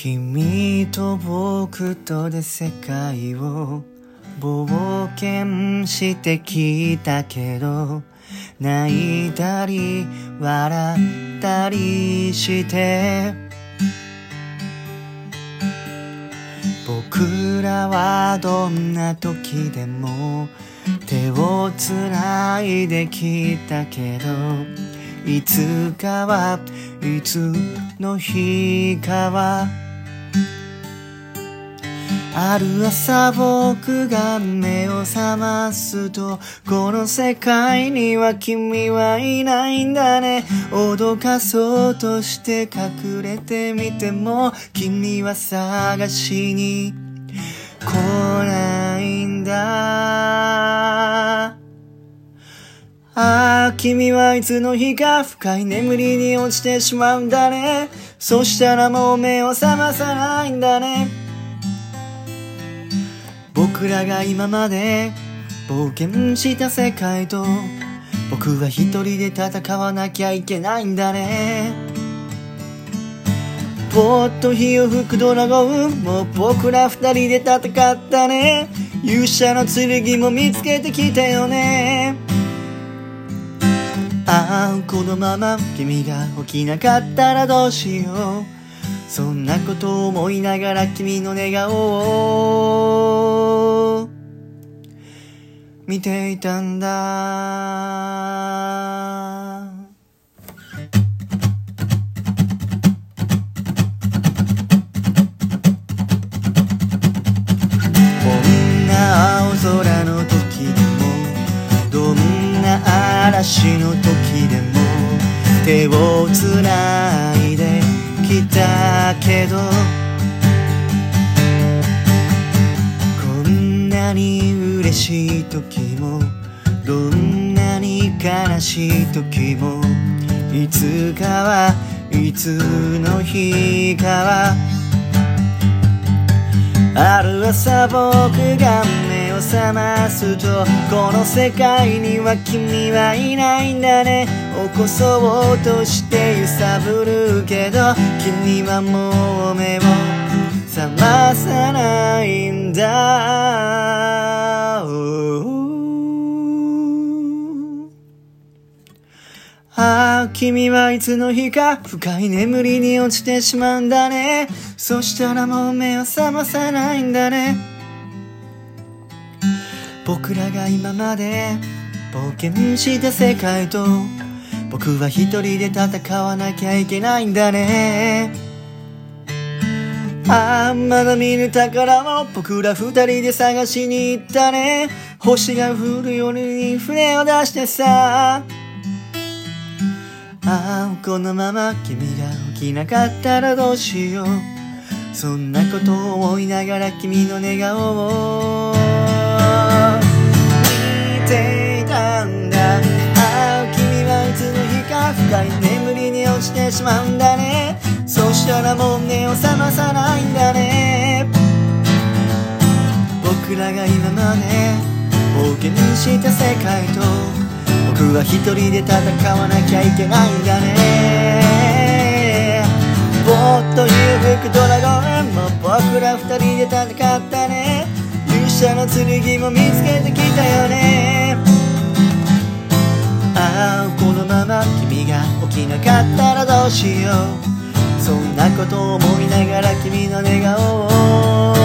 君と僕とで世界を冒険してきたけど泣いたり笑ったりして僕らはどんな時でも手をつないできたけどいつかはいつの日かはある朝僕が目を覚ますとこの世界には君はいないんだね脅かそうとして隠れてみても君は探しに来ないんだああ、君はいつの日か深い眠りに落ちてしまうんだね。そしたらもう目を覚まさないんだね。僕らが今まで冒険した世界と僕は一人で戦わなきゃいけないんだね。ぽっと火を吹くドラゴンもう僕ら二人で戦ったね。勇者の剣も見つけてきたよね。ああこのまま君が起きなかったらどうしようそんなことを思いながら君の寝顔を見ていたんだ。こんな青空の時でもどんな嵐の時でも手をつないできたけどこんなに嬉しい時もどんなに悲しい時もいつかはいつの日かはある朝僕が目を覚ますとこの世界には君はいないんだね。起こそうとして揺さぶるけど君はもう目を覚まさないんだああ、君はいつの日か深い眠りに落ちてしまうんだね。そしたらもう目を覚まさないんだね。僕らが今まで冒険した世界と僕は一人で戦わなきゃいけないんだね。ああ、まだ見ぬ宝を僕ら二人で探しに行ったね。星が降る夜に船を出してさ。ああこのまま君が起きなかったらどうしよう。そんなことを思いながら君の寝顔を。見ていたんだ。ああ君はいつの日か。深い眠りに落ちてしまうんだね。したらもう目を覚まさないんだね。僕らが今まで冒険した世界と僕は一人で戦わなきゃいけないんだね。ぼっと吹くドラゴンも僕ら二人で戦ったね。勇者の剣も見つけてきたよね。ああこのまま君が起きなかったらどうしよう。そんなことを思いながら君の寝顔を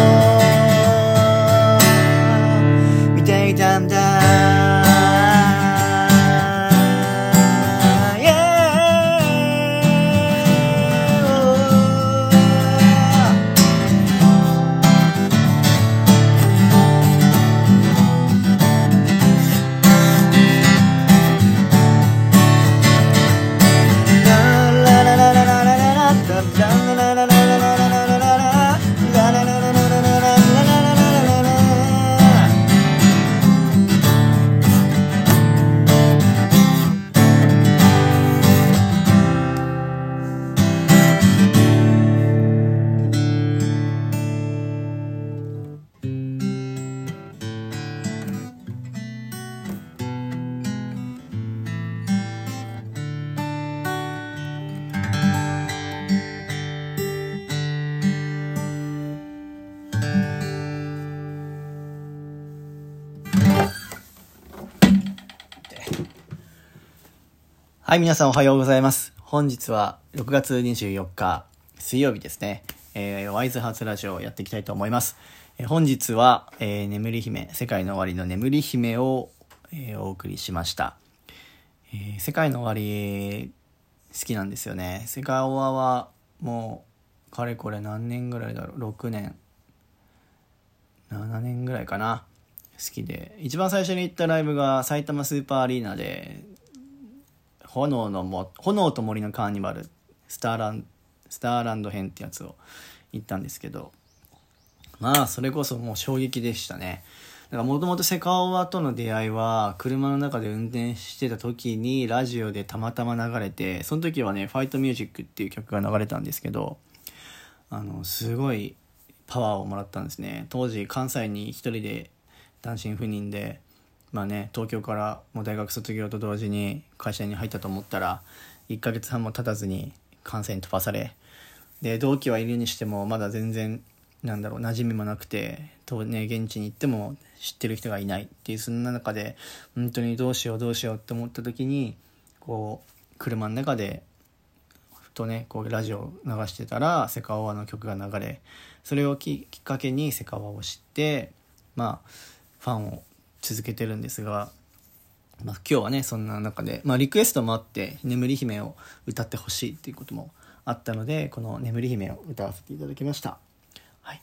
はい、皆さんおはようございます。本日は6月24日水曜日ですね。えー、ワイズハーツラジオをやっていきたいと思います。えー本日は、えー眠り姫、世界の終わりの眠り姫を、えーお送りしました。えー世界の終わり好きなんですよね。セカオワはもうかれこれ何年ぐらいだろう ?6 年。7年ぐらいかな。好きで。一番最初に行ったライブが埼玉スーパーアリーナで、炎のも炎と森のカーニバルスターランスターランド編ってやつを行ったんですけどまあそれこそもう衝撃でしたね。だからもともとセカオワとの出会いは車の中で運転してた時にラジオでたまたま流れてその時はね「ファイトミュージック」っていう曲が流れたんですけどあのすごいパワーをもらったんですね。当時関西に一人で単身赴任でまあね東京からもう大学卒業と同時に会社に入ったと思ったら1ヶ月半も経たずに関西に飛ばされで同期はいるにしてもまだ全然なんだろう馴染みもなくてと、ね、現地に行っても知ってる人がいないっていうそんな中で本当にどうしようどうしようって思った時にこう車の中でふとねこうラジオ流してたらセカオワの曲が流れそれをききっかけにセカオワを知ってまあファンを続けてるんですが、まあ、今日はねそんな中で、まあ、リクエストもあって「眠り姫」を歌ってほしいっていうこともあったのでこの「眠り姫」を歌わせていただきました。はい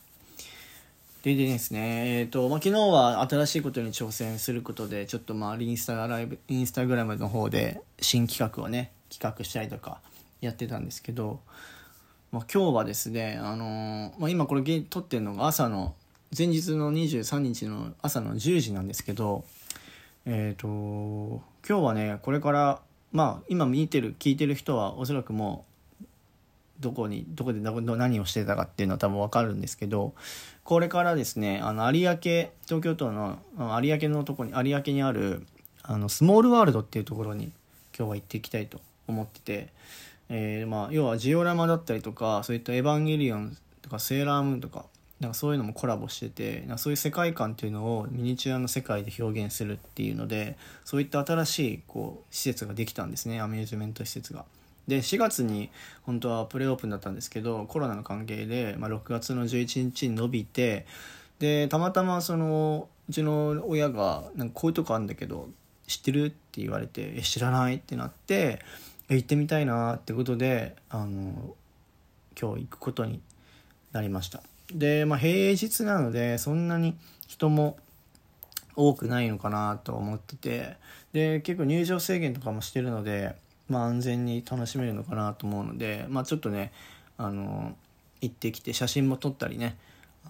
ででですね、えっ、と、まあ、昨日は新しいことに挑戦することで、ちょっとまあ、インスタライブ、インスタグラムの方で新企画をね、企画したりとかやってたんですけど、まあ、今日はですね、あのーまあ、今これ撮ってるのが朝の、前日の23日の朝の10時なんですけど、えっ、と、今日はね、これから、まあ、今見てる、聞いてる人はおそらくもう、どこにどこでど何をしてたかっていうのは多分わかるんですけどこれからですねあの有明東京都の有明のとこに有明にあるあのスモールワールドっていうところに今日は行っていきたいと思ってて、えーまあ、要はジオラマだったりとかそういった「エヴァンゲリオン」とか「セーラームーン」とかなんかそういうのもコラボしててなんかそういう世界観っていうのをミニチュアの世界で表現するっていうのでそういった新しいこう施設ができたんですねアミューズメント施設が。で4月に本当はプレオープンだったんですけどコロナの関係で、まあ、6月の11日に伸びてでたまたまそのうちの親が「なんかこういうとこあるんだけど知ってる?」って言われて「え知らない」ってなって行ってみたいなってことであの今日行くことになりましたで、まあ、平日なのでそんなに人も多くないのかなと思っててで結構入場制限とかもしてるのでまあ、安全に楽しめるのかなと思うので、まあ、ちょっとねあの行ってきて写真も撮ったりね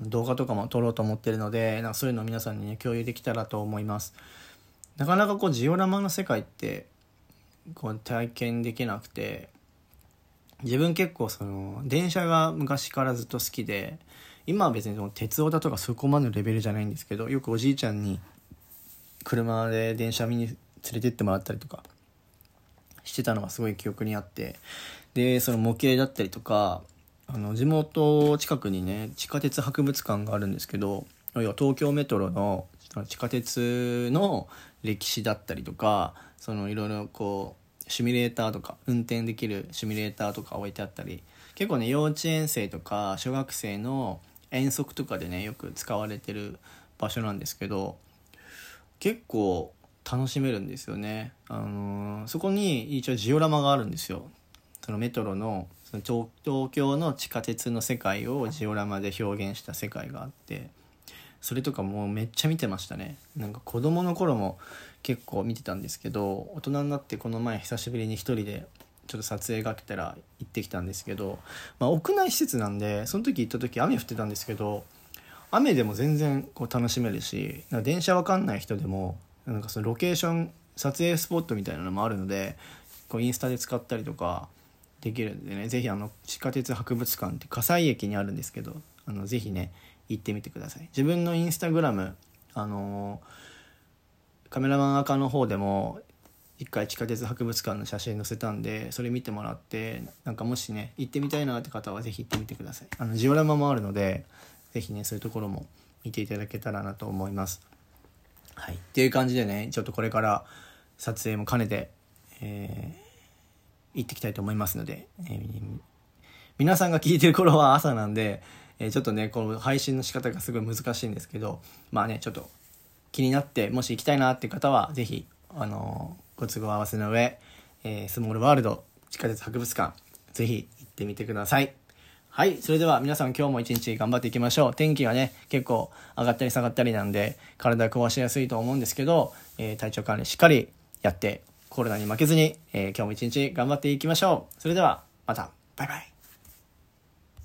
動画とかも撮ろうと思ってるのでなんかそういうのを皆さんにね共有できたらと思います。なかなかこうジオラマの世界ってこう体験できなくて自分結構その電車が昔からずっと好きで今は別にその鉄オタとかそこまでのレベルじゃないんですけどよくおじいちゃんに車で電車見に連れてってもらったりとかしてたのがすごい記憶にあってでその模型だったりとかあの地元近くにね地下鉄博物館があるんですけど要は東京メトロの地下鉄の歴史だったりとかそのいろいろこうシミュレーターとか運転できるシミュレーターとか置いてあったり結構ね幼稚園生とか小学生の遠足とかでねよく使われてる場所なんですけど結構楽しめるんですよね。あのーそこに一応ジオラマがあるんですよ。そのメトロのその東京の地下鉄の世界をジオラマで表現した世界があってそれとかもうめっちゃ見てましたね。なんか子供の頃も結構見てたんですけど大人になってこの前久しぶりに一人でちょっと撮影が来たら行ってきたんですけど、まあ、屋内施設なんでその時行った時雨降ってたんですけど雨でも全然こう楽しめるしなんか電車わかんない人でもなんかそのロケーション撮影スポットみたいなのもあるのでこうインスタで使ったりとかできるんでねぜひあの地下鉄博物館って葛西駅にあるんですけどあのぜひね行ってみてください。自分のインスタグラムあのーカメラマン赤の方でも一回地下鉄博物館の写真載せたんでそれ見てもらってなんかもしね行ってみたいなって方はぜひ行ってみてください。あのジオラマもあるのでぜひねそういうところも見ていただけたらなと思います。はい。っていう感じでねちょっとこれから撮影も兼ねて、えー行ってきたいと思いますので、えー皆さんが聞いてる頃は朝なんで、えーちょっとね、この配信の仕方がすごい難しいんですけど、まあね、ちょっと気になって、もし行きたいなっていう方は、ぜひ、あのーご都合合わせの上、えースモールワールド地下鉄博物館、ぜひ行ってみてください。はい。それでは皆さん今日も一日頑張っていきましょう。天気がね、結構上がったり下がったりなんで、体壊しやすいと思うんですけど、えー体調管理しっかりやって、コロナに負けずに、えー今日も一日頑張っていきましょう。それでは、また。バイバイ。